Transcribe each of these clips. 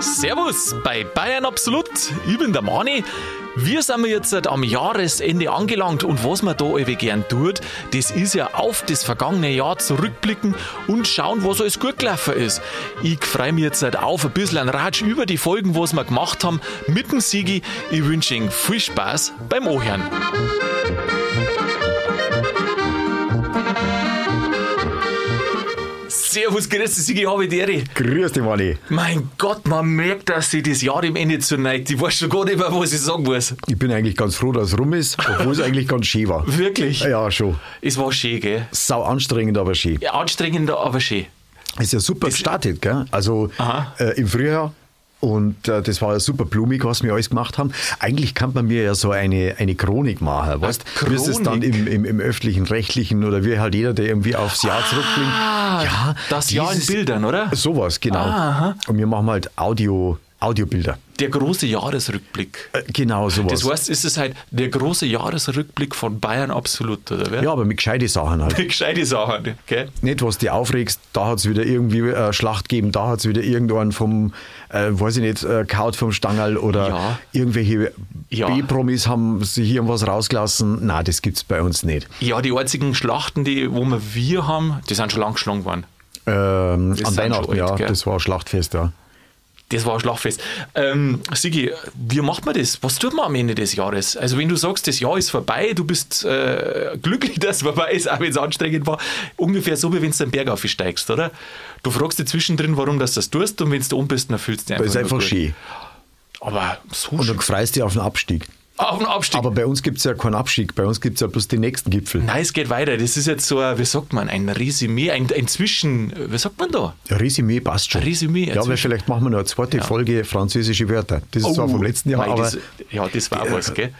Servus bei Bayern Absolut. Ich bin der Mani. Wir sind jetzt am Jahresende angelangt und was man da irgendwie gern tut, das ist ja auf das vergangene Jahr zurückblicken und schauen, was alles gut gelaufen ist. Ich freue mich jetzt auf ein bisschen ein Ratsch über die Folgen, was wir gemacht haben mit dem Sigi. Ich wünsche Ihnen viel Spaß beim Ohren. Servus, grüß dich, Sigi, habe. Grüß dich, Manni. Mein Gott, man merkt, dass sich das Jahr im Ende zuneigt. Ich weiß schon gar nicht mehr, was ich sagen muss. Ich bin eigentlich ganz froh, dass es rum ist, obwohl es eigentlich ganz schön war. Wirklich? Ja, schon. Es war schön, gell? Sau anstrengend, aber schön. Ja, anstrengend, aber schön. Ist ja super gestartet, gell? Also äh, im Frühjahr. Und äh, das war ja super blumig, was wir alles gemacht haben. Eigentlich kann man mir ja so eine, eine Chronik machen, weißt Eine Wie ist es dann im, im, im öffentlichen, rechtlichen oder wie halt jeder, der irgendwie aufs Jahr zurückblickt. Ja, das Jahr in Bildern, oder? Sowas, genau. Aha. Und wir machen halt Audio, Audiobilder. Der große Jahresrückblick. Äh, genau sowas. Das heißt, ist es halt der große Jahresrückblick von Bayern absolut, oder wer? ja, aber mit gescheite Sachen halt. Gescheite Sachen, gell? nicht, was dich aufregst, da hat es wieder irgendwie äh, Schlacht gegeben, da hat es wieder irgendwann vom, äh, weiß ich nicht, äh, Kaut vom Stangerl oder Ja. irgendwelche Ja. B-Promis haben sich hier was rausgelassen. Nein, das gibt es bei uns nicht. Ja, die einzigen Schlachten, die wo wir, wir haben, die sind schon lang geschlagen worden. Ähm, an Weihnachten, alt, ja, gell? das war ein Schlachtfest, ja. Das war ein Schlachtfest. Ähm, Sigi, wie macht man das? Was tut man am Ende des Jahres? Also, wenn du sagst, das Jahr ist vorbei, du bist äh, glücklich, dass es vorbei ist, auch wenn es anstrengend war, ungefähr so, wie wenn du den Berg aufsteigst, oder? Du fragst dich zwischendrin, warum du das tust, und wenn du oben bist, dann fühlst du dich Aber ist nur einfach schön. Aber so Und dann freust du dich auf den Abstieg. Auf den Abstieg. Aber bei uns gibt es ja keinen Abstieg, bei uns gibt es ja bloß den nächsten Gipfel. Nein, es geht weiter. Das ist jetzt so, ein, wie sagt man, ein Resümee, ein, ein Zwischen, wie sagt man da? Resümee passt schon. Resümee, Ja, Zwischen- vielleicht machen wir noch eine zweite Folge französische Wörter. Das ist zwar vom letzten Jahr, Oh, mei, aber das, ja, das war was, gell?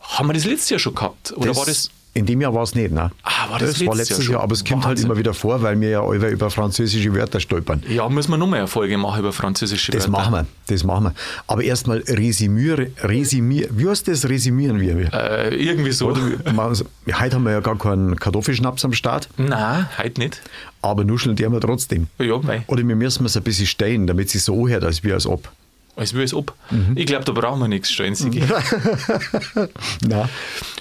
Haben wir das letztes Jahr schon gehabt? Oder war das. In dem Jahr war es nicht, ne? Ah, war das das war letztes Jahr schon? Jahr, aber es kommt halt Wahnsinn. immer wieder vor, weil wir ja alle über französische Wörter stolpern. Ja, müssen wir nochmal eine Folge machen über französische Das Wörter. machen wir, das machen wir. Aber erstmal resümieren, resümieren, wie heißt das, resümieren wir? Äh, irgendwie so. Man- Heute haben wir ja gar keinen Kartoffelschnaps am Start, Nein, heute nicht. aber nuscheln die wir trotzdem. Ja, mei. Oder wir müssen es ein bisschen stellen, damit es so hört, als wie als ob. Als wäre es ab. Mhm. Ich glaube, da brauchen wir nichts stellen, Sigi. Na,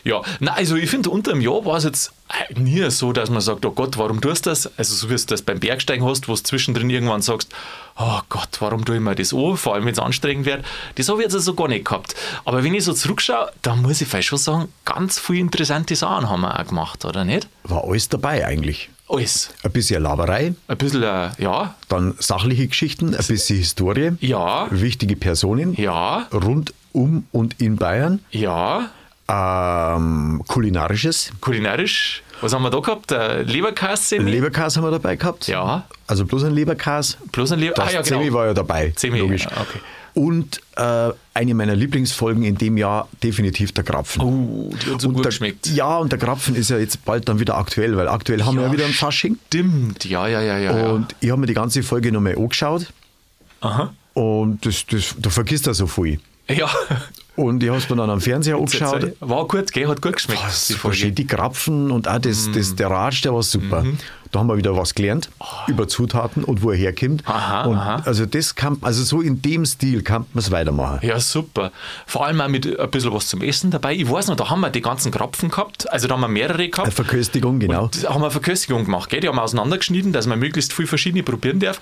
Ja, na also ich finde, unter dem Jahr war es jetzt äh, nie so, dass man sagt, oh Gott, warum tust du das? Also so wie du das beim Bergsteigen hast, wo du zwischendrin irgendwann sagst, oh Gott, warum tue ich mir das an? Vor allem, wenn es anstrengend wird. Das habe ich jetzt also gar nicht gehabt. Aber wenn ich so zurückschaue, dann muss ich vielleicht schon sagen, ganz viele interessante Sachen haben wir auch gemacht, oder nicht? war alles dabei eigentlich. Alles. Ein bisschen Laberei, Ein bisschen, äh, ja, dann sachliche Geschichten, ein bisschen Historie, ja, wichtige Personen. Ja, rund um und in Bayern, ja, ähm, kulinarisches. kulinarisch. Was haben wir da gehabt? Äh, Leberkäse? Leberkas haben wir dabei gehabt. Ja. Also bloß ein Leberkas. Bloß ein Leber. Das ah, ja, Zemi genau. war ja dabei. Zemi, logisch. ja, okay. Und äh, eine meiner Lieblingsfolgen in dem Jahr definitiv der Krapfen. Uh, die hat so und gut der, geschmeckt. Ja, und der Krapfen ist ja jetzt bald dann wieder aktuell, weil aktuell haben wir ja wieder ein Fasching. Stimmt, ja, ja, ja, ja. Und ich habe mir die ganze Folge nochmal angeschaut. ja. Aha. Und das, das, da vergisst er so viel. Ja. Und ich habe es mir dann am Fernseher angeschaut. War gut, gell? Hat gut geschmeckt. Was, die Folge. die Krapfen und auch das, Mm. das, der Ratsch, der war super. Da haben wir wieder was gelernt über Zutaten und wo er herkommt. Oh. Aha, und aha. Also das kann, also so in dem Stil kann man es weitermachen. Ja, super. Vor allem auch mit ein bisschen was zum Essen dabei. Ich weiß noch, da haben wir die ganzen Krapfen gehabt. Also da haben wir mehrere Eine gehabt. Verköstigung, genau. Und da haben wir eine Verköstigung gemacht. Gell? Die haben wir auseinandergeschnitten, dass man möglichst viel verschiedene probieren darf.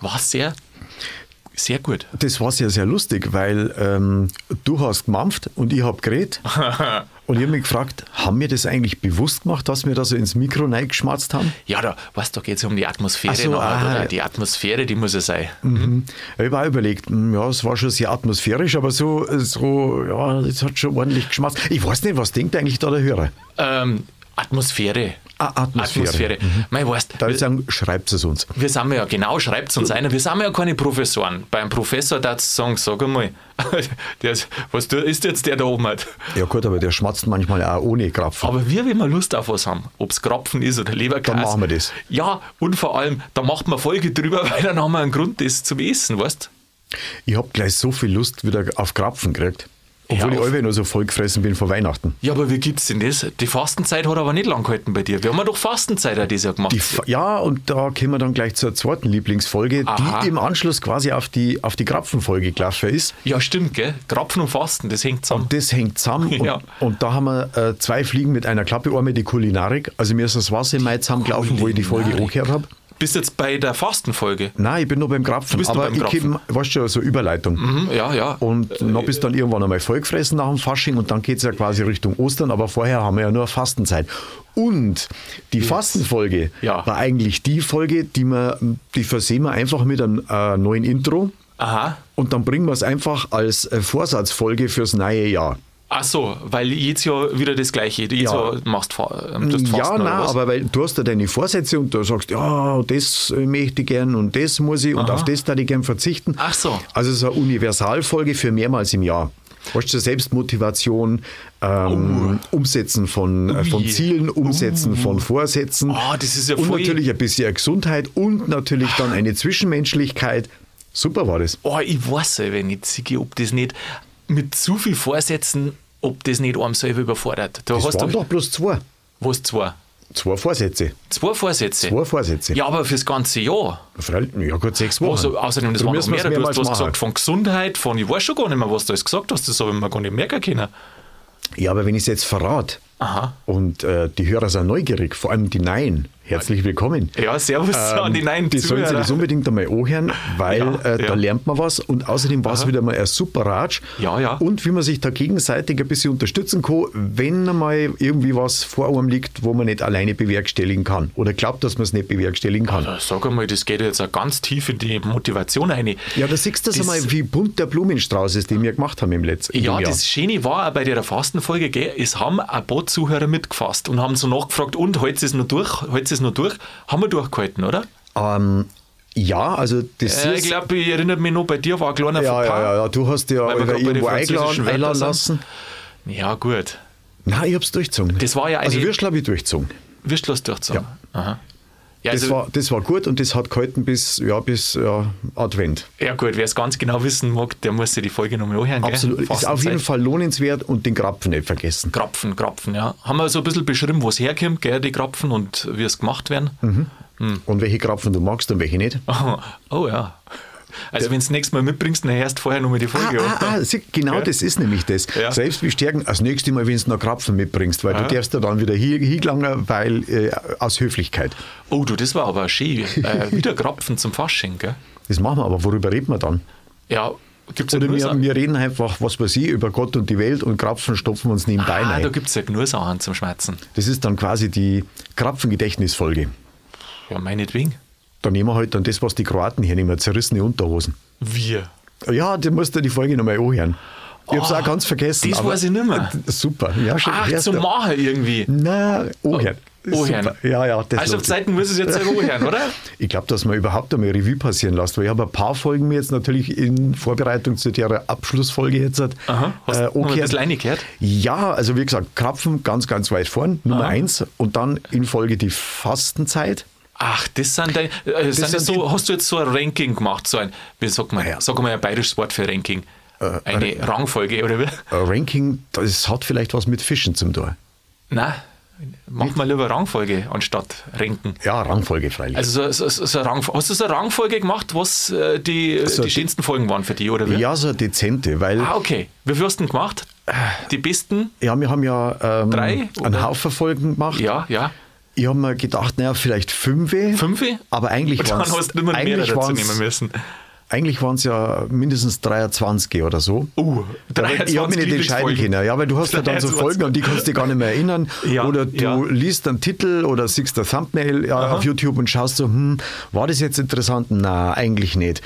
War sehr, sehr gut. Das war sehr, sehr lustig, weil ähm, du hast gemampft und ich habe geredet. und ich habe mich gefragt, haben wir das eigentlich bewusst gemacht, dass wir da so ins Mikro reingeschmatzt haben? Ja, da, weißt da geht es um die Atmosphäre. So, nachher, oder? Die Atmosphäre, die muss ja sein. Mhm. Ich habe auch überlegt, hm, ja, es war schon sehr atmosphärisch, aber so, so ja, es hat schon ordentlich geschmatzt. Ich weiß nicht, was denkt eigentlich da der Hörer? Ähm, Atmosphäre. Atmosphäre. Atmosphäre. Mein, weißt, Da würde ich sagen, schreibt es uns. Wir sind ja, genau, schreibt es uns einer, wir sind ja keine Professoren. Beim Professor darf es sagen, sag einmal, der ist, was ist jetzt der da oben hat? Ja gut, aber der schmatzt manchmal auch ohne Krapfen. Aber wir, wenn wir Lust auf was haben, ob es Krapfen ist oder Leberkäse. Dann machen wir das. Ja, und vor allem, da macht man Folge drüber, weil dann haben wir einen Grund, das zum Essen, weißt Ich habe gleich so viel Lust wieder auf Krapfen gekriegt. Obwohl ich alle noch so vollgefressen bin vor Weihnachten. Ja, aber wie gibt's denn das? Die Fastenzeit hat aber nicht lang gehalten bei dir. Wir haben ja doch Fastenzeit auch dieses Jahr gemacht. Ja, und da kommen wir dann gleich zur zweiten Lieblingsfolge, Aha. die im Anschluss quasi auf die, auf die Krapfenfolge gelaufen ist. ja, stimmt, gell? Krapfen und Fasten, das hängt zusammen. Und das hängt zusammen. Ja. Und, und da haben wir äh, zwei Fliegen mit einer Klappe. Einmal die Kulinarik. Also mir ist das Wasser im Mai zusammengelaufen, wo ich die Folge angehört habe. Bist jetzt bei der Fastenfolge? Nein, ich bin noch beim Krapfen. Du bist aber beim ich Krapfen. gebe, weißt du, so Überleitung. Hm, ja, ja. Und noch bis dann irgendwann einmal vollgefressen nach dem Fasching und dann geht es ja quasi Richtung Ostern, aber vorher haben wir ja nur Fastenzeit. Und die Fastenfolge Ja. war eigentlich die Folge, die wir, die versehen wir einfach mit einem äh, neuen Intro Aha. und dann bringen wir es einfach als äh, Vorsatzfolge fürs neue Jahr. Ach so, weil jedes Jahr wieder das Gleiche. Jedes Ja. Jahr machst Fa- ähm, tust ja, Fasten oder nein, aber weil du hast ja deine Vorsätze und du sagst, ja, das möchte ich gern und das muss ich und auf das da ich gern verzichten. Ach so. Also so eine Universalfolge für mehrmals im Jahr. Weißt du, Selbstmotivation, ähm, Umsetzen von, äh, von. Zielen, Umsetzen von Vorsätzen. Ah, das ist ja und voll- natürlich ein bisschen Gesundheit und natürlich dann eine Zwischenmenschlichkeit. Super war das. Oh, ich weiß selber nicht, Sigi, ob das nicht mit zu viel Vorsätzen, ob das nicht einem selber überfordert. Da Das hast waren du doch bloß zwei. was zwei. Zwei Vorsätze. Zwei Vorsätze. Zwei Vorsätze. Ja, aber fürs ganze Jahr. Ja, gut, sechs Wochen. Also, außerdem, das Darum waren noch mehr. Du hast was machen. gesagt von Gesundheit, von ich weiß schon gar nicht mehr, was du alles gesagt hast. Das habe ich mir gar nicht merken können. Ja, aber wenn ich es jetzt verrate Aha. und äh, die Hörer sind neugierig, vor allem die Neuen, herzlich willkommen. Ja, servus an die neuen Ähm, Die sollen sich Zuhörer. das unbedingt einmal anhören, weil Ja, äh, da ja. lernt man was und außerdem war es wieder mal ein super Ratsch. Ja, ja. Und wie man sich da gegenseitig ein bisschen unterstützen kann, wenn mal irgendwie was vor einem liegt, wo man nicht alleine bewerkstelligen kann oder glaubt, dass man es nicht bewerkstelligen kann. Da Sag einmal, das geht jetzt auch ganz tief in die Motivation rein. Ja, da siehst du das Das- einmal, wie bunt der Blumenstrauß ist, den wir gemacht haben im letzten Ja, Jahr. das Schöne war auch bei der Fastenfolge, gell, es haben ein paar Zuhörer mitgefasst und haben so nachgefragt, und, hält es noch durch? Hält es noch durch? Haben wir durchgehalten, oder? ähm, ja, also das Äh, ist... ich glaube, ich erinnere mich noch, bei dir war ein kleiner ja, ja, ja, ja, du hast ja irgendwo eingeladen, sind. lassen. Ja, gut. Nein, ich hab's durchgezogen. Das war ja Also eine- Würstel habe ich durchgezogen. Wirst du das durchzogen? Aha. Ja, Das, also, war, das war gut und das hat gehalten bis, ja, bis ja, Advent. ja gut, wer es ganz genau wissen mag, der muss sich die Folge nochmal anhören. Absolut. Ist auf jeden Fall lohnenswert und den Krapfen nicht vergessen. Krapfen, Krapfen, ja. Haben wir so ein bisschen beschrieben, wo es herkommt, gell, die Krapfen und wie es gemacht werden. Mhm. Und welche Krapfen du magst und welche nicht. Oh ja. Also wenn du das nächste Mal mitbringst, dann hörst du vorher nochmal die Ah, Folge ah, an. ah, sieh, genau Ja. das ist nämlich das. Ja. Selbst bestärken, das nächste Mal, wenn du noch Krapfen mitbringst, weil du darfst ja dann wieder hier hingelangen, weil äh, aus Höflichkeit. Oh du, das war aber schön. Äh, wieder Krapfen zum Fasching, gell? Das machen wir, aber worüber reden wir dann? Ja, gibt es ja Oder wir, wir reden einfach, was weiß ich, über Gott und die Welt und Krapfen stopfen uns nebenbei Ah, rein. da gibt es ja Gnursachen zum Schmerzen. Das ist dann quasi die Krapfengedächtnisfolge. Ja, meinetwegen. Da nehmen wir halt dann das, was die Kroaten hier nehmen, zerrissene Unterhosen. Wir. Ja, du musst dir die Folge nochmal anhören. Ich hab's Oh, auch ganz vergessen. das weiß ich nicht mehr. Super. Ja, schon. Ach, zum du. Machen irgendwie. Na, anhören. Anhören. Super. Ja, ja. Das Also auf. Zeiten muss es jetzt anhören, oder? Ich glaube, dass man überhaupt einmal Revue passieren lässt, weil ich habe ein paar Folgen mir jetzt natürlich in Vorbereitung zu der Abschlussfolge jetzt Aha. Hast du noch ein angehört. bisschen reingehört? Ja, also wie gesagt, Krapfen ganz, ganz weit vorn, Nummer eins. Und dann in Folge die Fastenzeit. Ach, das sind deine. Äh, das sind das so, hast du jetzt so ein Ranking gemacht? So ein, wie sagt man, Ja. sag mal ein bayerisches Wort für Ranking. Äh, Eine Rangfolge, oder wie? Ein Ranking, das hat vielleicht was mit Fischen zum tun. Nein, mach mal lieber Rangfolge anstatt Ranken. Ja, Rangfolge freilich. Also so, so, so eine Rang, hast du so eine Rangfolge gemacht, was äh, die, So die schönsten Folgen waren für dich, oder wie? ja, so eine dezente, weil Ah, okay. Wie viel hast du denn gemacht? Die besten? ja, wir haben ja ähm, Drei, einen oder? Haufen Folgen gemacht. Ja, ja. Ich habe mir gedacht, naja, vielleicht fünf. Fünf? Aber eigentlich waren es eigentlich nehmen müssen. eigentlich waren's ja mindestens 23 oder so. Uh, Da- ich habe mich nicht entscheiden können. Ja, weil du hast ja dann so 23. Folgen und die kannst du dir gar nicht mehr erinnern. Ja, oder du ja. liest einen Titel oder siehst ein Thumbnail ja, auf YouTube und schaust so, hm, war das jetzt interessant? Na, eigentlich nicht.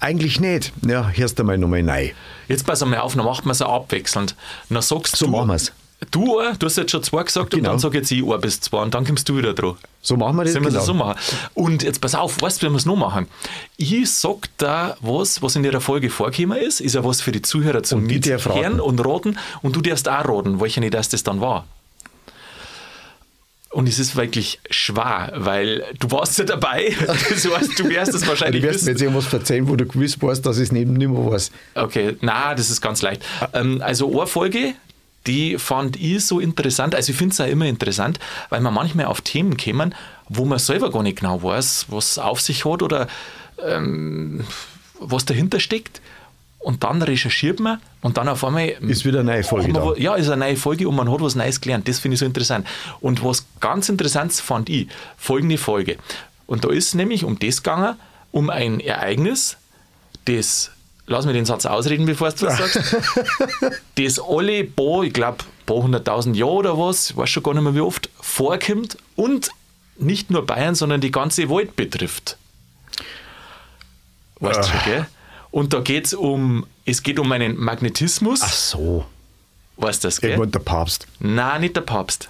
Eigentlich nicht. Ja, hörst du mal nochmal rein. Jetzt pass mal auf, dann macht man es abwechselnd. Dann sagst So du, machen wir's. Du, ein, du hast jetzt schon zwei gesagt Genau. und dann sag jetzt ich ein bis zwei und dann kommst du wieder dran. So machen wir das Sollen wir genau. das so machen? Und jetzt pass auf, weißt du, wie wir es noch machen? Ich sag da was, was in der Folge vorgekommen ist, ist ja was für die Zuhörer zum Und. Mithören und raten und du darfst auch raten, welche nicht das das dann war. Und es ist wirklich schwer, weil du warst ja dabei. Das heißt, du wirst es wahrscheinlich Du wirst mir jetzt irgendwas erzählen, wo du gewiss weißt, dass ich es neben nicht mehr weiß. Okay, na, das ist ganz leicht. Ähm, also eine Folge, die fand ich so interessant. Also ich finde es auch immer interessant, weil man manchmal auf Themen kommen, wo man selber gar nicht genau weiß, was auf sich hat oder ähm, was dahinter steckt. Und dann recherchiert man und dann auf einmal. Ist wieder eine neue Folge. man da. Ja, ist eine neue Folge und man hat was Neues gelernt. Das finde ich so interessant. Und was ganz interessant fand ich, folgende Folge. Und da ist nämlich um das gegangen, um ein Ereignis, das, lass mir den Satz ausreden, bevor du das sagst, das alle paar, ich glaube, paar hunderttausend Jahre oder was, ich weiß schon gar nicht mehr wie oft, vorkommt und nicht nur Bayern, sondern die ganze Welt betrifft. Weißt du schon, gell? Und da geht es um, es geht um einen Magnetismus. Ach so. Weißt du das, gell? der Papst. Nein, nicht der Papst.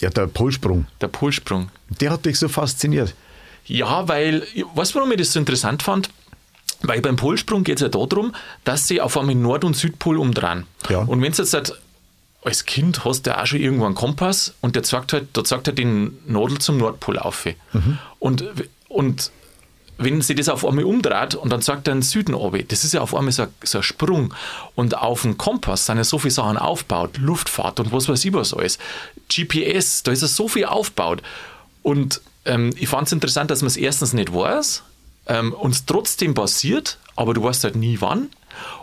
Ja, der Polsprung. Der Polsprung. Der hat dich so fasziniert. Ja, weil, weißt du, warum ich das so interessant fand? Weil beim Polsprung geht es ja darum, dass sie auf einmal Nord- und Südpol umdrehen. Ja. Und wenn du jetzt halt, als Kind hast du ja auch schon irgendwo einen Kompass und der zeigt halt, der zeigt halt den Nadel zum Nordpol auf. Und, und wenn sie das auf einmal umdreht und dann sagt er den Süden runter, das ist ja auf einmal so ein, so ein Sprung. Und auf dem Kompass sind ja so viele Sachen aufgebaut, Luftfahrt und was weiß ich was alles. GPS, da ist ja so viel aufgebaut. Und ähm, ich fand es interessant, dass man es erstens nicht weiß, ähm, uns trotzdem passiert, aber du weißt halt nie wann.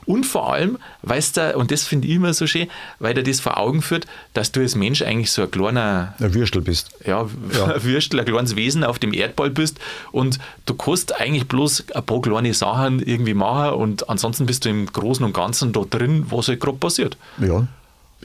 Und vor allem, weißt du, und das finde ich immer so schön, weil er das vor Augen führt, dass du als Mensch eigentlich so ein kleiner Ein Würstel bist. ja, ein Würstel, ein kleines Wesen auf dem Erdball bist und du kannst eigentlich bloß ein paar kleine Sachen irgendwie machen und ansonsten bist du im Großen und Ganzen da drin, was halt gerade passiert. Ja.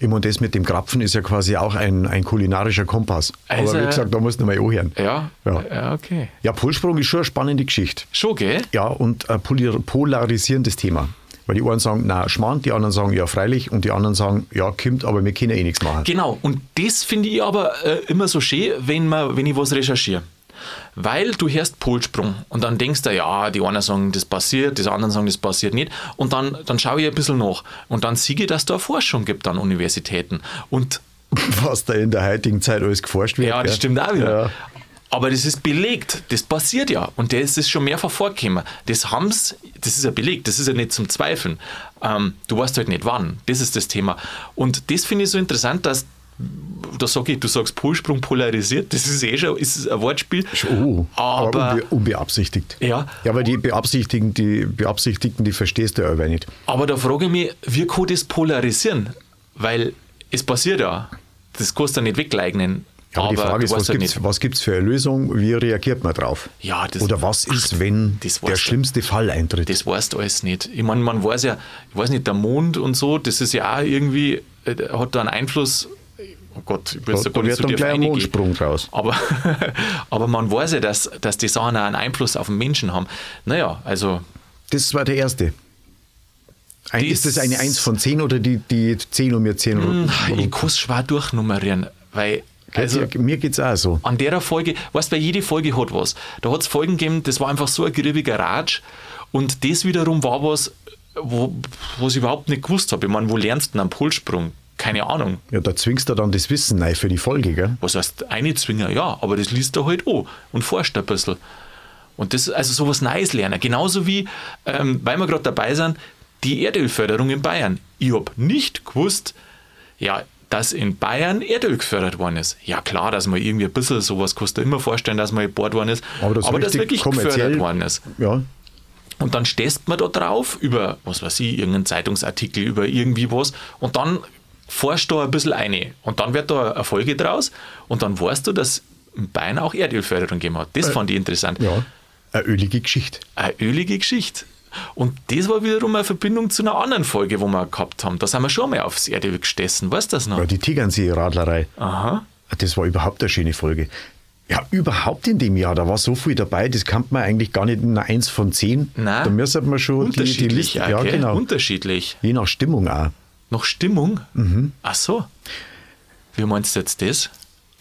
Meine, das mit dem Krapfen ist ja quasi auch ein, ein kulinarischer Kompass. Also- Aber wie gesagt, da musst du mal anhören. Ja, Ja. ja okay. Ja, Polsprung ist schon eine spannende Geschichte. Schon, gell? Ja, und ein polar- polarisierendes Thema. Weil die einen sagen, na, Schmarrn, die anderen sagen, ja, freilich, und die anderen sagen, ja, kommt, aber wir können eh nichts machen. Genau, und das finde ich aber äh, immer so schön, wenn, man, wenn ich was recherchiere. Weil du hörst Polsprung und dann denkst du, ja, die einen sagen, das passiert, die anderen sagen, das passiert nicht. Und dann, dann schaue ich ein bisschen nach. Und dann sehe ich, dass da Forschung gibt an Universitäten. Und Was da in der heutigen Zeit alles geforscht wird. Ja, das gell? stimmt auch wieder. Ja. Aber das ist belegt, das passiert ja. Und das ist schon mehrfach vorgekommen. Das haben's, das ist ja belegt, das ist ja nicht zum Zweifeln. Ähm, du weißt halt nicht wann. Das ist das Thema. Und das finde ich so interessant, dass da sage ich, du sagst Polsprung polarisiert, das ist eh schon ist ein Wortspiel. Oh, aber, aber, unbe unbeabsichtigt. Ja. Ja, weil die Beabsichtigten, die Beabsichtigten, die verstehst du ja aber nicht. aber da frage ich mich, wie kann das polarisieren? Weil es passiert ja. Das kannst du nicht wegleugnen. Ja, aber, die Frage ist, was gibt es nicht. was gibt's für eine Lösung? Wie reagiert man drauf? Ja, das- Oder was ist, wenn der schlimmste Fall eintritt? Das weißt du alles nicht. Ich meine, man weiß ja, ich weiß nicht, der Mond und so, das ist ja auch irgendwie, äh, hat da einen Einfluss. Oh Gott, ich will Da- da da nicht wird dann gleich ein. Mondsprung draus. Aber, aber man weiß ja, dass, dass die Sachen auch einen Einfluss auf den Menschen haben. Naja, also Das war der erste. Ein, ist das eine 1 von 10 oder die, die 10 und mir 10? Hm, ich kann es schwer durchnummerieren, weil also, also, mir geht es auch so. an der Folge, weißt du, jede Folge hat was. Da hat es Folgen gegeben, das war einfach so ein griebiger Ratsch und das wiederum war was, wo, was ich überhaupt nicht gewusst habe. Ich meine, wo lernst du denn einen Polsprung? Keine Ahnung. Ja, da zwingst du dann das Wissen rein für die Folge, gell? Was heißt Einzwinger? Ja, aber das liest er halt an und forscht ein bisschen. Und das also sowas Neues lernen. Genauso wie, ähm, weil wir gerade dabei sind, die Erdölförderung in Bayern. Ich habe nicht gewusst, ja, dass in Bayern Erdöl gefördert worden ist. Ja, klar, dass man irgendwie ein bisschen sowas du immer vorstellen, dass man gebohrt worden ist. Aber das richtig wirklich kommerziell- gefördert worden ist. Ja, Und dann stehst man da drauf über, was weiß ich, irgendeinen Zeitungsartikel, über irgendwie was und dann forschst du ein bisschen eine. Und dann wird da eine Folge draus und dann weißt du, dass in Bayern auch Erdölförderung gegeben hat. Das fand ich interessant. Äh, ja. Eine ölige Geschichte. Eine ölige Geschichte. Und das war wiederum eine Verbindung zu einer anderen Folge, wo wir gehabt haben. Da sind wir schon mal aufs Erdöl gestessen. Weißt du das noch? Ja, die Tegernsee-Radlerei. Aha. Das war überhaupt eine schöne Folge. Ja, überhaupt in dem Jahr, da war so viel dabei, das kann man eigentlich gar nicht in einer 1 von 10. Nein. Da müsste man schon die, die Unterschiedlich, Liste. ja, Ja, gell? genau. Unterschiedlich. Je nach Stimmung auch. Noch Stimmung? Mhm. Ach so. Wie meinst du jetzt das?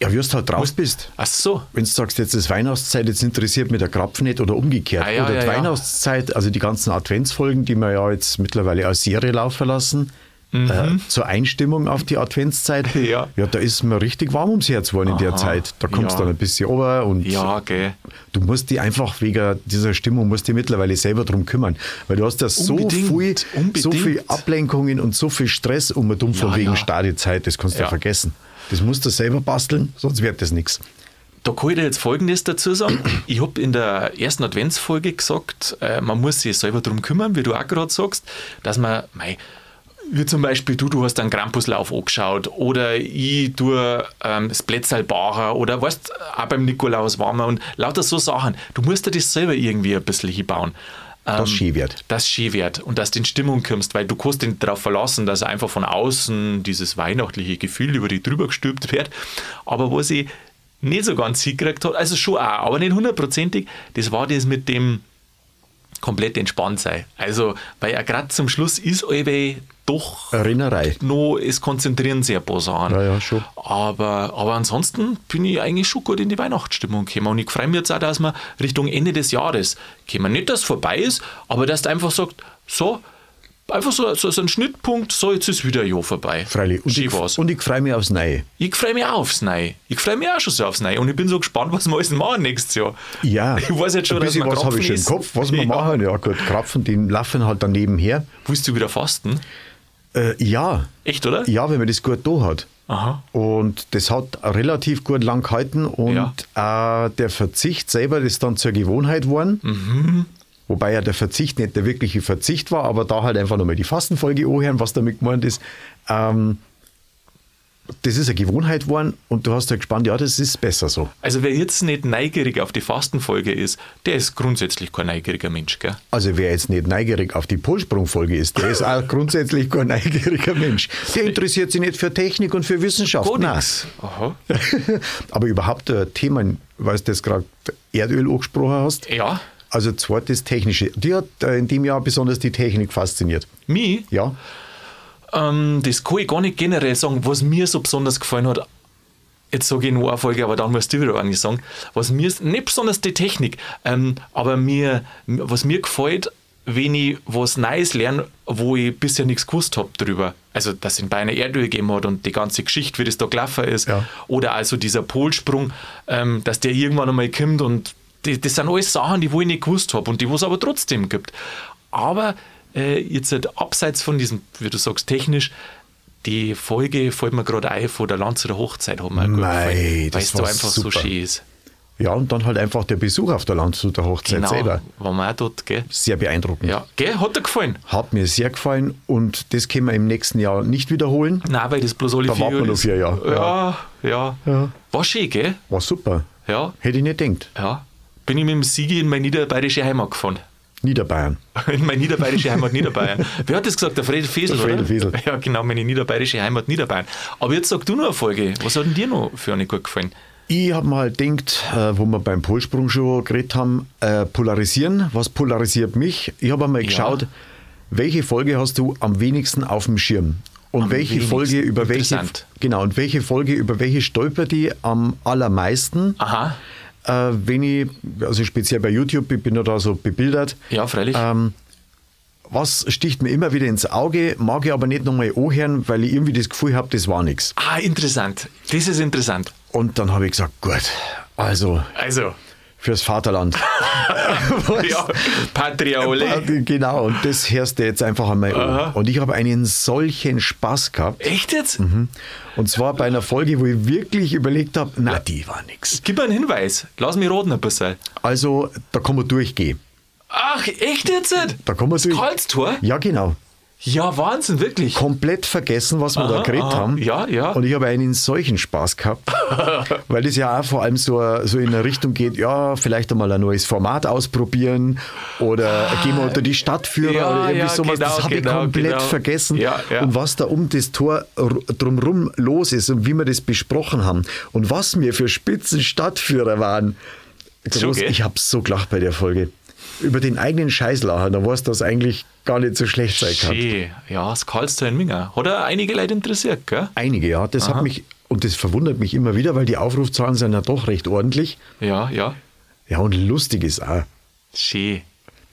Ja, wie du halt draus bist. Ach so. Wenn du sagst, jetzt ist Weihnachtszeit, jetzt interessiert mich der Krapfen nicht oder umgekehrt. Ah, ja, oder ja. Weihnachtszeit, also die ganzen Adventsfolgen, die wir ja jetzt mittlerweile als Serie laufen lassen, äh, zur Einstimmung auf die Adventszeit. Ja. ja, da ist mir richtig warm ums Herz geworden in der. Zeit. Da kommst du Ja. dann ein bisschen runter und Ja, gell. du musst dich einfach wegen dieser Stimmung musst dich mittlerweile selber drum kümmern. Weil du hast ja so Unbedingt, viel, so viel Ablenkungen und so viel Stress um und um von Ja, wegen ja. Stadezeit, das kannst du Ja. vergessen. Das musst du selber basteln, sonst wird das nichts. Da kann ich dir jetzt Folgendes dazu sagen. Ich habe in der ersten Adventsfolge gesagt, äh, man muss sich selber darum kümmern, wie du auch gerade sagst, dass man, mei, wie zum Beispiel du, du hast einen Krampuslauf angeschaut oder ich tue ähm, das Plätzalbacher oder weißt, auch beim Nikolaus waren wir und lauter so Sachen. Du musst dir das selber irgendwie ein bisschen hinbauen. Ähm, Das schön wird. das schön wird und dass du in Stimmung kommst, weil du kannst dich darauf verlassen, dass einfach von außen dieses weihnachtliche Gefühl über dich drüber gestülpt wird. Aber was ich nicht so ganz hingekriegt habe, also schon auch, aber nicht hundertprozentig, das war das mit dem komplett entspannt sein. Also, weil ja gerade zum Schluss ist allweil doch Erinnerei. noch, es konzentrieren ein paar Sachen. Ja, ja, schon. Aber, aber ansonsten bin ich eigentlich schon gut in die Weihnachtsstimmung gekommen. Und ich freue mich jetzt auch, dass wir Richtung Ende des Jahres kommen. Nicht, dass es vorbei ist, aber dass du einfach sagst, so, einfach so, so, so ein Schnittpunkt, so, jetzt ist wieder ein Jahr vorbei. Freilich. Und Schön ich, war's. und ich freue mich aufs Neue. Ich freue mich auch aufs Neue. Ich freue mich auch schon so aufs Neue. Und ich bin so gespannt, was wir alles machen nächstes Jahr. Ja, Ich weiß jetzt schon, ein dass wir was habe ich schon im Kopf, was wir. Ja. machen. Ja gut, Krapfen, die laufen halt daneben her. Willst du wieder fasten? Äh, ja, Echt, oder? ja, wenn man das gut da hat. Aha. Und das hat relativ gut lang gehalten und äh, der Verzicht selber ist dann zur Gewohnheit geworden. Mhm. Wobei ja der Verzicht nicht der wirkliche Verzicht war, aber da halt einfach nochmal die Fastenfolge anhören, was damit gemeint ist. Ähm, das ist eine Gewohnheit geworden und du hast ja gespannt, ja, das ist besser so. Also wer jetzt nicht neugierig auf die Fastenfolge ist, der ist grundsätzlich kein neugieriger Mensch, gell? Also wer jetzt nicht neugierig auf die Polsprungfolge ist, der ist auch grundsätzlich kein neugieriger Mensch. Der interessiert sich nicht für Technik und für Wissenschaft. Gar nichts. Aha. Aber überhaupt ein Thema, weil du jetzt gerade Erdöl angesprochen hast. Ja, Also zweites Technische. Die hat äh, in dem Jahr besonders die Technik fasziniert. mich, Ja, ähm, das kann ich gar nicht generell sagen, was mir so besonders gefallen hat. Jetzt sage ich nur eine Folge, aber dann musst du wieder eigentlich sagen. Was mir nicht besonders die Technik, ähm, aber mir, was mir gefällt, wenn ich was Neues lerne, wo ich bisher nichts gewusst habe drüber. Also, dass es in Bayern Erdöl gegeben hat und die ganze Geschichte, wie das da gelaufen ist. Ja. Oder also dieser Polsprung, ähm, dass der irgendwann einmal kommt und die, das sind alles Sachen, die wo ich nicht gewusst habe und die wo es aber trotzdem gibt. Aber äh, jetzt halt abseits von diesem, wie du sagst, technisch, die Folge fällt mir gerade ein von der Lanzer Hochzeit, hat mir Mei, gefallen, weil es da war einfach so super. schön ist. ja, und dann halt einfach der Besuch auf der Landshuter Hochzeit Genau, selber. waren wir auch dort, gell? Sehr beeindruckend. Ja, gell? Hat dir gefallen? Hat mir sehr gefallen und das können wir im nächsten Jahr nicht wiederholen. Nein, weil das bloß alle Da warten wir Jahre noch vier Jahre. Ja, ja, Ja. War schön, gell? War super. Ja, Hätte ich nicht gedacht. ja. Bin ich mit dem Sigi in meine niederbayerische Heimat gefahren. Niederbayern. In meine niederbayerische Heimat Niederbayern. Wer hat das gesagt? Der Fred Fesel, Der Fred oder? Fesel. Ja, genau, meine niederbayerische Heimat Niederbayern. Aber jetzt sag du noch eine Folge. Was hat denn dir noch für eine gut gefallen? Ich habe mal gedacht, äh, wo wir beim Polsprung schon geredet haben, äh, polarisieren. Was polarisiert mich? Ich habe einmal Ja. geschaut, welche Folge hast du am wenigsten auf dem Schirm? Und Am welche. Folge über welche genau und welche Folge über welche stolpert die am allermeisten? Aha. Äh, wenn ich, also speziell bei YouTube, ich bin ja da so bebildert. Ja, freilich. Ähm, was sticht mir immer wieder ins Auge, mag ich aber nicht nochmal anhören, weil ich irgendwie das Gefühl habe, das war nichts. ah, interessant. Das ist interessant. Und dann habe ich gesagt, gut, also Also, fürs Vaterland. Ja, Patria Ole. Genau, und das hörst du jetzt einfach einmal Aha. an. Und ich habe einen solchen Spaß gehabt. Echt jetzt? Und zwar bei einer Folge, wo ich wirklich überlegt habe, na, die war nix. Gib mir einen Hinweis. Lass mich raten ein bisschen. Also, da kann man durchgehen. Ach, echt jetzt? Da kann man durch. Karlstor? Ja, genau. Ja, Wahnsinn, wirklich. Komplett vergessen, was wir Aha, da geredet aha. haben. Ja, ja. Und ich habe einen solchen Spaß gehabt, weil das ja auch vor allem so, so in eine Richtung geht, ja, vielleicht einmal ein neues Format ausprobieren oder gehen wir unter die Stadtführer Ja, oder irgendwie ja, sowas. genau, das habe genau, ich komplett genau. vergessen. Ja, ja. Und was da um das Tor drumrum los ist und wie wir das besprochen haben und was mir für Spitzen Stadtführer waren. Groß, gell? ich habe so gelacht bei der Folge. Über den eigenen Scheißlacher, da war es das eigentlich gar nicht so schlecht sein kann. Schön. Ja, das Karlstor in Minger. Hat auch einige Leute interessiert, gell? Einige, ja. Das hat mich, und das verwundert mich immer wieder, weil die Aufrufzahlen sind ja doch recht ordentlich. Ja, ja. Ja, und lustig ist auch. Schön.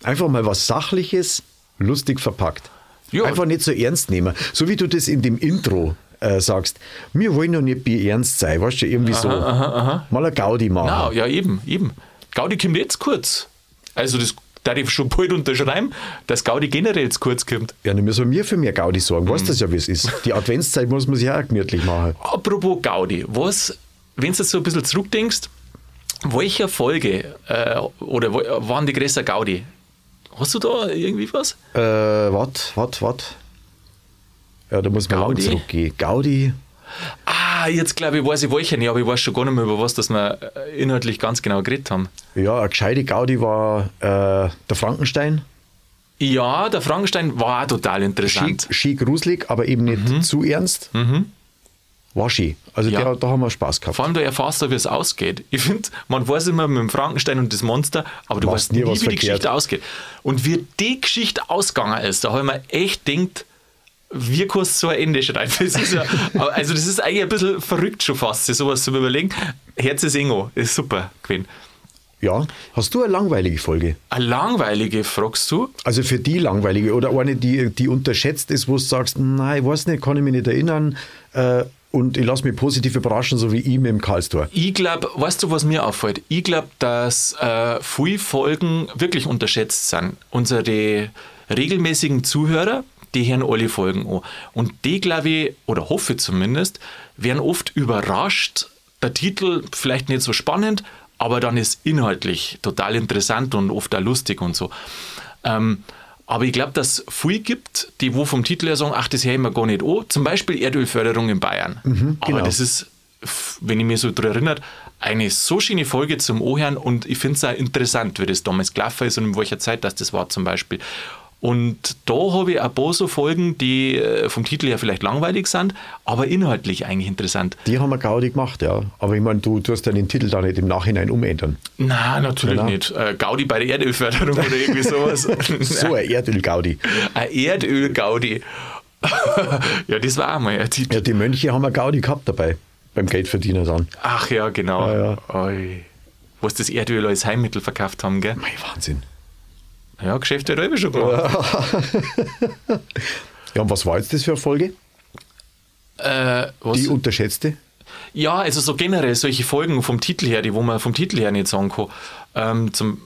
Einfach mal was Sachliches, lustig verpackt. Ja. Einfach nicht so ernst nehmen. So wie du das in dem Intro äh, sagst, wir wollen noch nicht ernst sein, weißt du, irgendwie so. Mal eine Gaudi machen. Na, ja, eben, eben. Gaudi kommt jetzt kurz. Also das darf ich schon bald unterschreiben, dass Gaudi generell jetzt kurz kommt. Ja, dann müssen wir für mehr Gaudi sorgen. Weißt du das ja, wie es ist. Die Adventszeit muss man sich auch gemütlich machen. Apropos Gaudi, was, wenn du jetzt so ein bisschen zurückdenkst, welche Folge äh, oder waren die größer Gaudi? Hast du da irgendwie was? Äh, wat, wat, wat? Ja, da muss man Gaudi? lang zurückgehen. Gaudi, Ah, jetzt glaube ich, weiß ich welche nicht, aber ich weiß schon gar nicht mehr, über was dass wir äh, inhaltlich ganz genau geredet haben. ja, eine gescheite Gaudi war äh, der Frankenstein. Ja, der Frankenstein war auch total Ski, interessant. Ski gruselig, aber eben nicht zu ernst. War schön. Also Mhm. Ja. der, da haben wir Spaß gehabt. Vor allem, du erfährst da, wie es ausgeht. Ich finde, man weiß immer mit dem Frankenstein und das Monster, aber du Weißt nie, wie die verkehrt. Geschichte ausgeht. Und wie die Geschichte ausgegangen ist, da habe ich mir echt gedacht, du so ein Ende schreiben? Das ist ja, also das ist eigentlich ein bisschen verrückt schon fast, sowas zu überlegen. Herz ist Ingo, ist super gewesen. Ja. Hast du eine langweilige Folge? Eine langweilige, fragst du? Also für die langweilige oder eine, die, die unterschätzt ist, wo du sagst, nein, ich weiß nicht, kann ich mich nicht erinnern äh, und ich lasse mich positiv überraschen, so wie ich mit dem Karlstor. Ich glaube, weißt du, was mir auffällt? Ich glaube, dass äh, viele Folgen wirklich unterschätzt sind. Unsere regelmäßigen Zuhörer, die hören alle Folgen an. Und die, glaube ich, oder hoffe zumindest, werden oft überrascht. Der Titel vielleicht nicht so spannend, aber dann ist inhaltlich total interessant und oft auch lustig und so. Ähm, aber ich glaube, dass es viele gibt, die wo vom Titel her sagen, ach, das höre ich mir gar nicht an. Zum Beispiel Erdölförderung in Bayern. Aber genau. das ist, wenn ich mich so daran erinnere, eine so schöne Folge zum Ohren und ich finde es auch interessant, wie das damals gelaufen ist und in welcher Zeit das, das war zum Beispiel. Und da habe ich ein paar so Folgen, die äh, vom Titel her vielleicht langweilig sind, aber inhaltlich eigentlich interessant. Die haben wir Gaudi gemacht, ja. Aber ich meine, du tust ja den Titel da nicht im Nachhinein umändern. Na, natürlich Ja, na. nicht. Äh, Gaudi bei der Erdölförderung oder irgendwie sowas. So ein Erdöl-Gaudi. Ein Erdöl-Gaudi. ja, das war auch mal ein Titel. Ja, die Mönche haben wir Gaudi gehabt dabei, beim Geldverdiener dann. Ach ja, genau. Ja. Wo sie das Erdöl als Heimmittel verkauft haben, gell? Mei, Wahnsinn. Ja, Geschäfte hat er schon gemacht. Ja, und was war jetzt das für eine Folge? Äh? Die unterschätzte? Ja, also so generell solche Folgen vom Titel her, die wo man vom Titel her nicht sagen kann. Ähm, zum,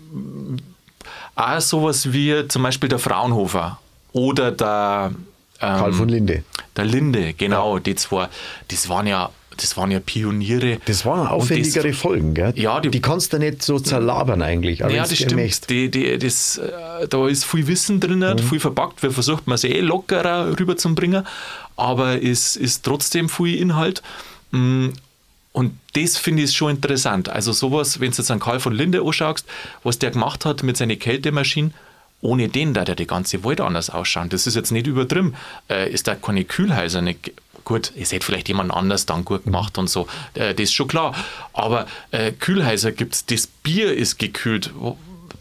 auch sowas wie zum Beispiel der Fraunhofer oder der, ähm, Karl von Linde. der Linde, genau, die zwei, das waren ja, das waren ja Pioniere. Das waren aufwendigere Folgen, gell? Ja, die- die kannst du nicht so zerlabern eigentlich. aber Ja, das stimmt. Die, die, das, äh, da ist viel Wissen drin, Mhm. viel verpackt. Wir versucht man es eh lockerer rüberzubringen, aber es ist trotzdem viel Inhalt. Mm, Und das finde ich schon interessant. Also sowas, wenn du jetzt an Karl von Linde anschaust, was der gemacht hat mit seinen Kältemaschinen, ohne den da der die ganze Welt anders ausschauen. Das ist jetzt nicht übertrieben. Äh, ist da keine Kühlhäuser nicht. Gut, es hätte vielleicht jemand anders dann gut gemacht und so. Äh, das ist schon klar. Aber äh, Kühlhäuser gibt es, das Bier ist gekühlt.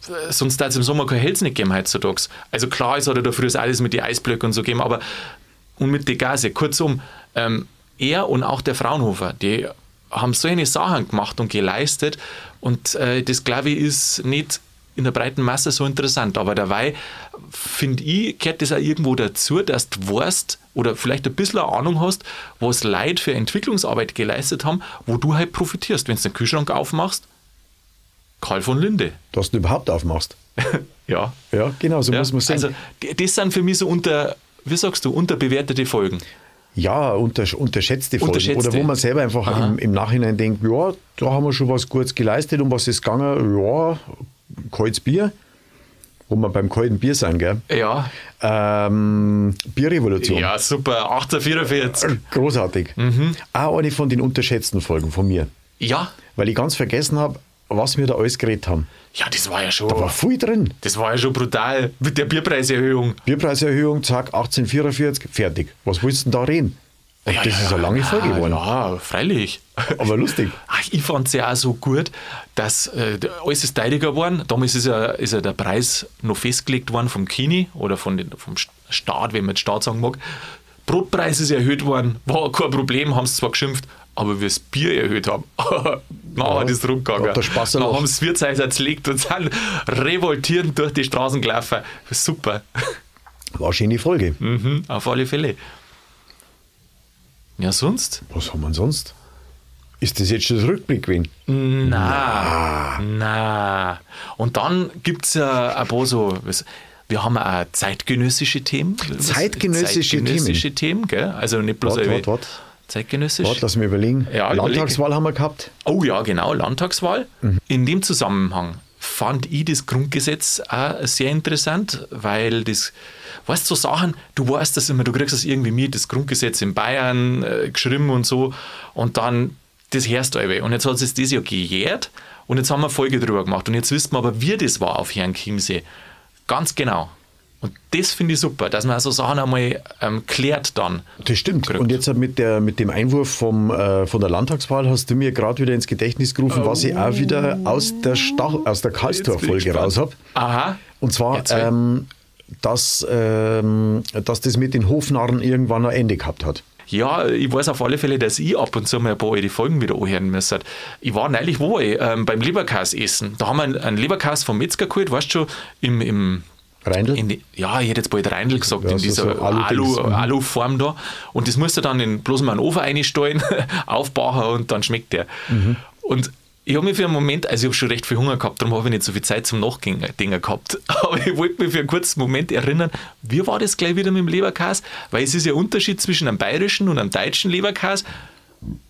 Äh, sonst hat es im Sommer kein Hels nicht geben heutzutage. Also klar ist, hat er da früher alles mit den Eisblöcken und so gegeben, aber und mit den Gase. Kurzum, ähm, er und auch der Fraunhofer, die haben solche Sachen gemacht und geleistet und äh, das, glaube ich, ist nicht in der breiten Masse so interessant. Aber dabei, finde ich, gehört das auch irgendwo dazu, dass du weißt oder vielleicht ein bisschen eine Ahnung hast, was Leute für Entwicklungsarbeit geleistet haben, wo du halt profitierst. Wenn du den Kühlschrank aufmachst, Karl von Linde. Dass du überhaupt aufmachst. Ja. Ja, genau, so ja. muss man sehen. Also, das sind für mich so unter, wie sagst du, unterbewertete Folgen. ja, unter, unterschätzte Folgen. Unterschätzte. Oder wo man selber einfach im, im Nachhinein denkt, ja, da haben wir schon was Gutes geleistet. Um was ist gegangen? Ja, kaltes Bier. Wo wir beim kalten Bier sind, gell? Ja, Ähm, Bierrevolution. ja super. 1844. Großartig. Mhm. Auch eine von den unterschätzten Folgen von mir. Ja, Weil ich ganz vergessen habe, was wir da alles geredet haben. ja, das war ja schon. Da war viel drin. Das war ja schon brutal mit der Bierpreiserhöhung. Bierpreiserhöhung, zack, 1844, fertig. Was willst du denn da reden? Und Ja, das ja, ist eine lange ja, Folge geworden. Ja, freilich. Aber lustig. Ich fand es ja auch so gut, dass äh, alles ist teiliger geworden. Damals ist ja, ist ja der Preis noch festgelegt worden vom Kini oder von den, vom Staat, wenn man den Staat sagen mag. Brotpreis ist erhöht worden, war kein Problem, haben sie zwar geschimpft, aber wir das Bier erhöht haben, na Ja, hat es rumgegangen. erlacht. haben sie das Wirtshäuser zerlegt und sind revoltierend durch die Straßen gelaufen. Super. War eine schöne Folge. Mhm, auf alle Fälle. Ja, sonst? Was haben wir sonst? Ist das jetzt schon das Rückblick gewesen? Na, na. Und dann gibt es ja ein paar so, wir haben auch zeitgenössische Themen. Zeitgenössische zeitgenössische Themen. gell? Also nicht bloß Wart, wart, wart. zeitgenössisch. Warte, lass mich überlegen. Ja, überleg. Landtagswahl haben wir gehabt. Oh ja, genau, Landtagswahl. In dem Zusammenhang fand ich das Grundgesetz auch sehr interessant, weil das, weißt du, so Sachen, du weißt das immer, du kriegst das irgendwie mit, das Grundgesetz in Bayern äh, geschrieben und so, und dann, das hörst du. Und jetzt hat es das Jahr gejährt und jetzt haben wir eine Folge drüber gemacht und jetzt wissen wir aber, wie das war auf Herrn Chiemsee. Ganz genau. Und das finde ich super, dass man so Sachen einmal ähm, klärt dann. Das stimmt. Korrekt. Und jetzt mit, der, mit dem Einwurf vom, äh, von der Landtagswahl hast du mir gerade wieder ins Gedächtnis gerufen, was ich auch wieder aus der, Stach, aus der Karlstor-Folge raus habe. Aha. Und zwar, ähm, dass, ähm, dass das mit den Hofnarren irgendwann ein Ende gehabt hat. Ja, ich weiß auf alle Fälle, dass ich ab und zu mal ein paar alte Folgen wieder anhören müsste. Ich war neulich wo ich, ähm, beim Leberkas essen. Da haben wir einen, einen vom Metzger geholt, weißt du schon, im, im Reindl? in die, ja, ich hätte jetzt bald Reindl gesagt, Ja, in dieser so Alu, mhm. Alu-Form da. Und das musst du dann in, bloß mal einen Ofen reinstellen, aufbauen und dann schmeckt der. Mhm. Und ich habe mich für einen Moment, also ich habe schon recht viel Hunger gehabt, darum habe ich nicht so viel Zeit zum Nachdenken gehabt. Aber ich wollte mich für einen kurzen Moment erinnern, wie war das gleich wieder mit dem Leberkas? Weil es ist ja ein Unterschied zwischen einem bayerischen und einem deutschen Leberkas.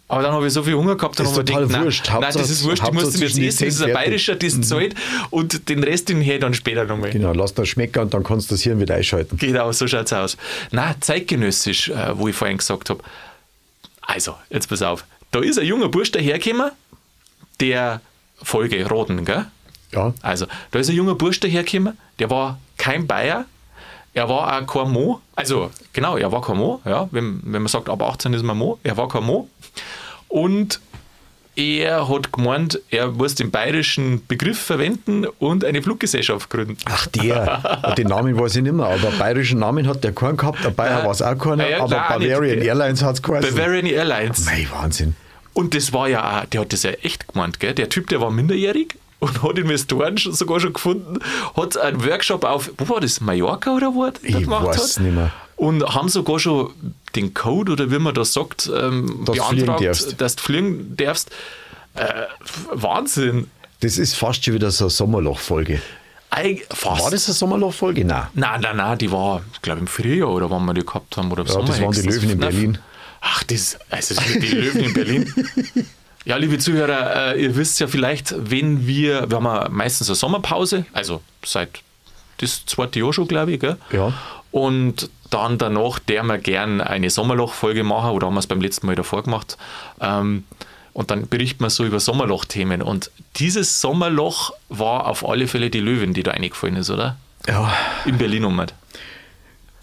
Aber dann habe ich so viel Hunger gehabt, dann Ist habe ich gedacht, nein, wurscht. nein, das ist wurscht, ich muss den jetzt essen, das ist ein bayerischer, das zahlt und den Rest den her dann später nochmal. Genau, lass das schmecken und dann kannst du das Hirn wieder einschalten. Genau, so schaut's aus. Na, zeitgenössisch, äh, wo ich vorhin gesagt habe. Also, jetzt pass auf. Da ist ein junger Bursch dahergekommen, der Folge Roden, gell? Ja, Also, da ist ein junger Bursch dahergekommen, der war kein Bayer, er war auch kein Mo. Also, genau, er war kein Mo, ja. Wenn, wenn man sagt, ab 18 ist man Mo, er war kein Mo. Und er hat gemeint, er muss den bayerischen Begriff verwenden und eine Fluggesellschaft gründen. Ach, der. den Namen weiß ich nicht mehr, aber bayerischen Namen hat der keinen gehabt. Der Bayer war es auch keiner, Ja, aber klar, Bavarian nicht. Airlines hat es geheißen. Bavarian Airlines. Mei, Wahnsinn. Und das war ja auch, der hat das ja echt gemeint, gell? Der Typ, der war minderjährig und hat Investoren schon, sogar schon gefunden, hat einen Workshop auf, wo war das, Mallorca oder wo das Ich gemacht weiß hat? nicht mehr. Und haben sogar schon den Code oder wie man das sagt, ähm, Dass beantragt, dass du fliegen darfst. Äh, Wahnsinn. Das ist fast schon wieder so eine Sommerlochfolge. Fast. War das eine Sommerlochfolge? Nein. Nein, nein, nein, die war, ich glaube im Frühjahr oder wann wir die gehabt haben. Oder im Ja, Sommer das waren die. Löwen in Berlin. Ach, das, also das mit den Löwen in Berlin. Ja, liebe Zuhörer, äh, ihr wisst ja vielleicht, wenn wir, wir haben ja meistens eine Sommerpause, also seit das zweite Jahr schon, glaube ich, gell? Ja. Und dann danach der wir gern eine Sommerloch-Folge machen, oder haben wir es beim letzten Mal davor gemacht. Ähm, und dann berichten wir so über Sommerloch-Themen. Und dieses Sommerloch war auf alle Fälle die Löwin, die da eingefallen ist, oder? Ja, In Berlin um.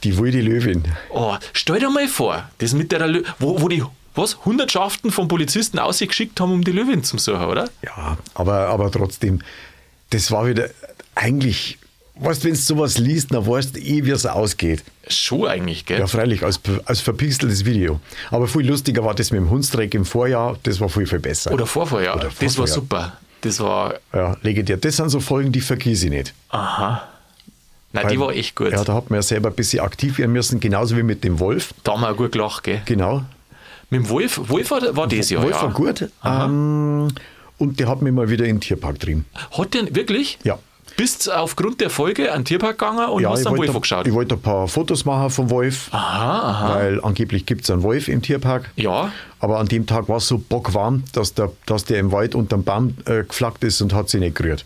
die wilde Löwin. Oh, stell dir mal vor, das mit der Lö wo, wo die was, Hundertschaften von Polizisten ausgeschickt haben, um die Löwin zu suchen, oder? Ja, aber, aber trotzdem, das war wieder eigentlich, weißt du, wenn du sowas liest, dann weißt du eh, wie es ausgeht. Schon eigentlich, gell? Ja, freilich, als, als verpixeltes Video. Aber viel lustiger war das mit dem Hundstreck im Vorjahr, das war viel, viel besser. Oder Vorvorjahr. Oder Das war Vorvorjahr. super. Das war, Ja, legendär. Das sind so Folgen, die vergesse ich nicht. aha. Nein, die Weil- war echt gut. Ja, da hat man ja selber ein bisschen aktiv werden müssen, genauso wie mit dem Wolf. da haben wir auch gut gelacht, gell? Genau. Mit dem Wolf, Wolf war, war das Jahr, Wolf ja. war gut. Ähm, und der hat mich mal wieder in den Tierpark drin. Hat der wirklich? Ja. Bist aufgrund der Folge an den Tierpark gegangen und hast ich dann Wolf wollte, angeschaut? ich wollte ein paar Fotos machen vom Wolf, Aha, aha. weil angeblich gibt es einen Wolf im Tierpark. Ja. Aber an dem Tag war es so bockwarm, dass der, dass der im Wald unterm Baum äh, geflackt ist und hat sich nicht gerührt.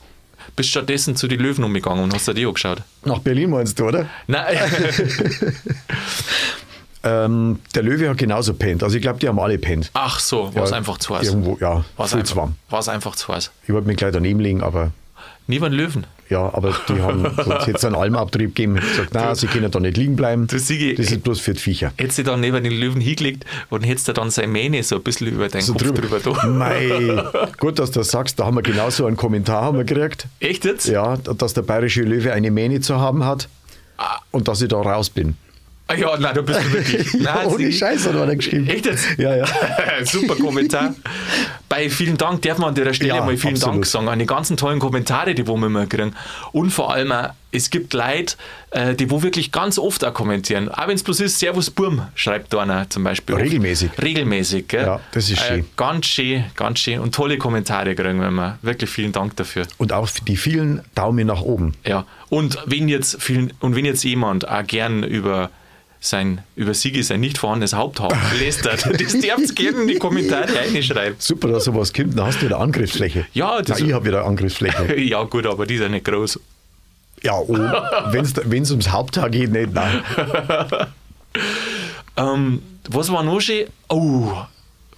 Bist stattdessen zu den Löwen umgegangen und hast dir die angeschaut? Nach Berlin meinst du, oder? Nein. Ähm, der Löwe hat genauso pennt. Also ich glaube, die haben alle pennt. Ach so, war es Ja, einfach zu heiß. Irgendwo, ja, War es einfach, war's einfach zu heiß. Ich wollte mich gleich daneben legen, aber Nie beim Löwen. ja, aber die haben sonst jetzt einen Almabtrieb gegeben. Ich gesagt, nein, sie können da nicht liegen bleiben. Du, Sigi, das ist bloß für die Viecher. Hättest du dann neben den Löwen hingelegt und hättest du dann seine Mähne so ein bisschen über deinen So Kopf drüber, da. Mei, gut, dass du das sagst. Da haben wir genauso einen Kommentar haben wir gekriegt. Echt jetzt? Ja, dass der bayerische Löwe eine Mähne zu haben hat Ah. und dass ich da raus bin. Ah ja, nein, du bist du wirklich. Nein, Ohne Scheiß hat einer geschrieben. Echt jetzt? Ja, ja. Super Kommentar. Bei vielen Dank darf man an der Stelle Ja, mal vielen absolut. Dank sagen an die ganzen tollen Kommentare, die wo wir immer kriegen. Und vor allem, auch, es gibt Leute, äh, die wo wirklich ganz oft auch kommentieren. Auch wenn es bloß ist, Servus Burm, schreibt da einer zum Beispiel. oft. Regelmäßig. Regelmäßig, gell? Ja, das ist schön. Ganz schön, ganz schön. Und tolle Kommentare kriegen wir immer. Wirklich vielen Dank dafür. Und auch die vielen Daumen nach oben. Ja, und wenn jetzt vielen, und wenn jetzt jemand auch gern über sein, über Sigi sein nicht vorhandenes Haupthaar lästert, das darfst gerne in die Kommentare reinschreiben. Super, dass sowas kommt, dann hast du wieder Angriffsfläche. Ja, das- Na, ich habe wieder Angriffsfläche. Ja, gut, aber die ist ja nicht groß. Ja, oh, wenn es ums Haupthaar geht, nicht. Nein. Ähm, was war noch schön? Oh,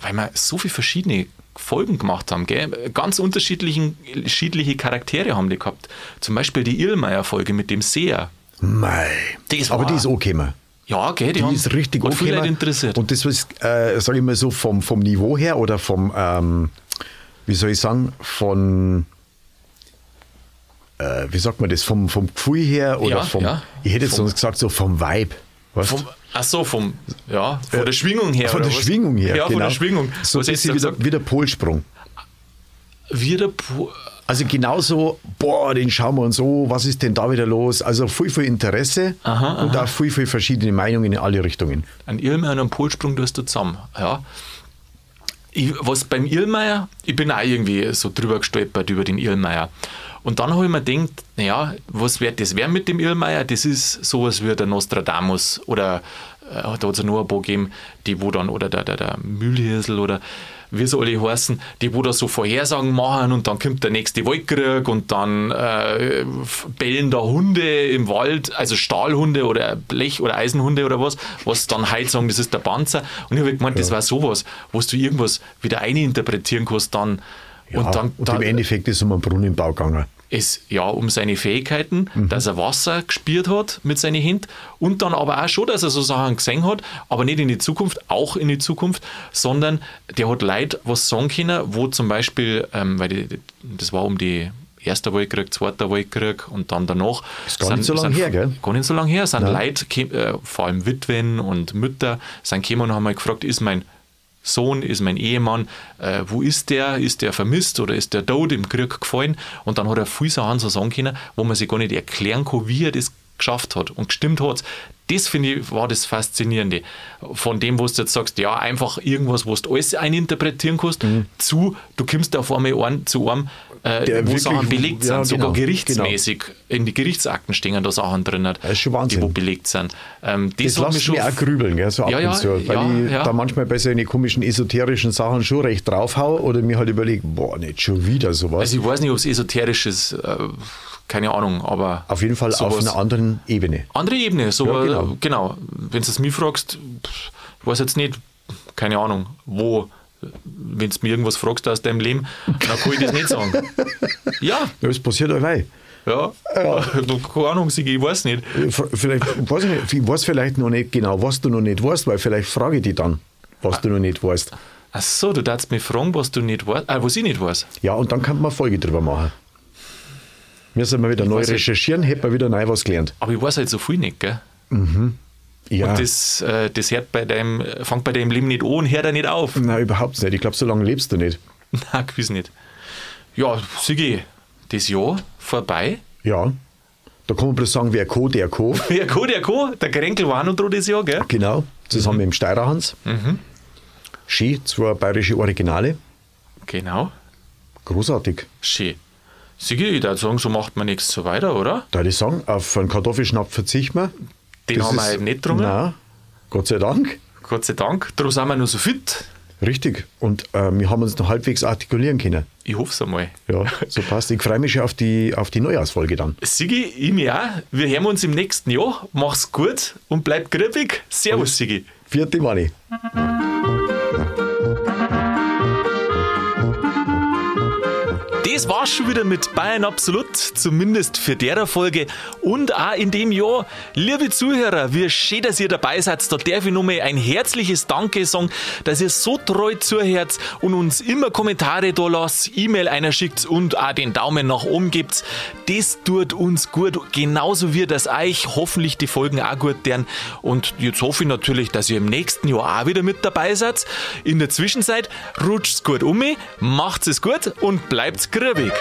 weil wir so viele verschiedene Folgen gemacht haben, gell? ganz unterschiedliche Charaktere haben die gehabt. Zum Beispiel die Irlmeier-Folge mit dem Seher. Mei. Das Aber war- die ist auch gekommen. Ja, gell, die, Die ist richtig hat okay. Leute interessiert. Und das ist, äh, sage ich mal so, vom, vom Niveau her oder vom, ähm, wie soll ich sagen, von, äh, wie sagt man das, vom, vom Gefühl her oder Ja, vom, ja. ich hätte jetzt Vom- sonst gesagt, so vom Vibe. Weißt? vom, ach so, vom, ja, von der Schwingung her. von der was? Schwingung her. Ja, genau. von der Schwingung. So was hättest du bisschen gesagt? wieder, wieder Polsprung. Also genauso, boah, den schauen wir uns an, was ist denn da wieder los? Also viel, viel Interesse Aha, und auch viel, viel verschiedene Meinungen in alle Richtungen. Ein Irlmeier und ein Polsprung tust du zusammen. Ja. Ich, was beim Irlmeier, ich bin auch irgendwie so drüber gestolpert über den Irlmeier. Und dann habe ich mir gedacht, naja, was wird das werden mit dem Irlmeier? Das ist sowas wie der Nostradamus oder äh, da hat es ja noch ein paar gegeben, die wo dann, oder der, der, der Mühlhirsel oder wie sie alle heißen, die wo da so Vorhersagen machen und dann kommt der nächste Waldkrieg und dann äh, bellen da Hunde im Wald, also Stahlhunde oder Blech- oder Eisenhunde oder was, was dann halt sagen, das ist der Panzer. Und ich habe gemeint, das war sowas, wo du irgendwas wieder eininterpretieren kannst dann. Ja, und dann, und dann im Endeffekt ist es um einen Brunnenbau gegangen. Es ja um seine Fähigkeiten, Mhm. dass er Wasser gespielt hat mit seinen Händen und dann aber auch schon, dass er so Sachen gesehen hat, aber nicht in die Zukunft, auch in die Zukunft, sondern der hat Leute was sagen können, wo zum Beispiel, ähm, weil die, das war um die Erster Weltkrieg, Zweiter Weltkrieg und dann danach. Ist gar nicht so lang her, gell? Gar nicht so lange her. Sind Nein. Leute, äh, vor allem Witwen und Mütter, sind gekommen und haben mal gefragt, ist mein Sohn, ist mein Ehemann, äh, wo ist der? Ist der vermisst oder ist der tot im Krieg gefallen? Und dann hat er viel Sachen so sagen können, wo man sich gar nicht erklären kann, wie er das geschafft hat und gestimmt hat. Das finde ich war das Faszinierende. Von dem, was du jetzt sagst, ja, einfach irgendwas, was du alles eininterpretieren kannst, zu, du kommst auf einmal ein, zu einem, äh. Der wo Sachen belegt ja, sind, sogar genau, gerichtsmäßig. In die Gerichtsakten stehen da Sachen drin, Das ist schon Wahnsinn. die wo belegt sind. Ähm, das, Das lässt schon mich auch grübeln, gell, so ab Ja, ja, und zu, weil ja, ich ja. da manchmal bei so komischen esoterischen Sachen schon recht draufhau oder mir halt überlege, boah, nicht schon wieder sowas. Also ich weiß nicht, ob es esoterisch ist, äh, keine Ahnung, aber auf jeden Fall auf einer anderen Ebene. andere Ebene. So, Ja, äh, genau. genau. Wenn du es mich fragst, ich weiß jetzt nicht, keine Ahnung, wo, wenn du mir irgendwas fragst aus deinem Leben, dann kann ich das nicht sagen. Ja, Das passiert allweil. ja, keine Ahnung, Sigi, ich weiß nicht. Vielleicht, weiß ich, nicht, ich weiß vielleicht noch nicht genau, was du noch nicht weißt, weil vielleicht frage ich dich dann, was du noch nicht weißt. Ach so, du darfst mich fragen, was du nicht weißt, äh, was ich nicht weiß. Ja, und dann kann man eine Folge drüber machen. Müssen wir wieder neu weiß nicht. recherchieren, hätten wir wieder neu was gelernt. Aber ich weiß halt so viel nicht, gell? Ja, Und das, äh, das hört bei deinem, fängt bei deinem Leben nicht an und hört auch nicht auf. nein, überhaupt nicht. Ich glaube, so lange lebst du nicht. Nein, gewiss nicht. Ja, Sigi, das Jahr vorbei. Ja, da kann man bloß sagen, wer Co, der Co. Ja, Co, der Co, der Grenkel war noch dran das Jahr, gell? Genau, zusammen mit dem Steirerhans. Schön, zwei bayerische Originale. Genau. Großartig. Schön. Sigi, ich würde sagen, so macht man nichts so weiter, oder? Da würde ich sagen, auf einen Kartoffelschnapp verzichten wir. Den Das haben wir halt nicht getrunken. Nein, Gott sei Dank. Gott sei Dank. Darum sind wir noch so fit. Richtig. Und äh, wir haben uns noch halbwegs artikulieren können. Ich hoffe es einmal. Ja, so passt. Ich freue mich schon auf die, auf die Neujahrsfolge dann. Sigi, ich mich auch. Wir hören uns im nächsten Jahr. Mach's gut und bleib grübig. Servus, Sigi. Vierte Mani. Das war's schon wieder mit Bayern Absolut, zumindest für der Folge und auch in dem Jahr. Liebe Zuhörer, wie schön, dass ihr dabei seid. Da darf ich nochmal ein herzliches Danke sagen, dass ihr so treu zuhört und uns immer Kommentare da lasst, E-Mail einer schickt und auch den Daumen nach oben gibt. Das tut uns gut, genauso wie das euch hoffentlich die Folgen auch gut deren. Und jetzt hoffe ich natürlich, dass ihr im nächsten Jahr auch wieder mit dabei seid. In der Zwischenzeit rutscht's gut um, macht's es gut und bleibt's grübig.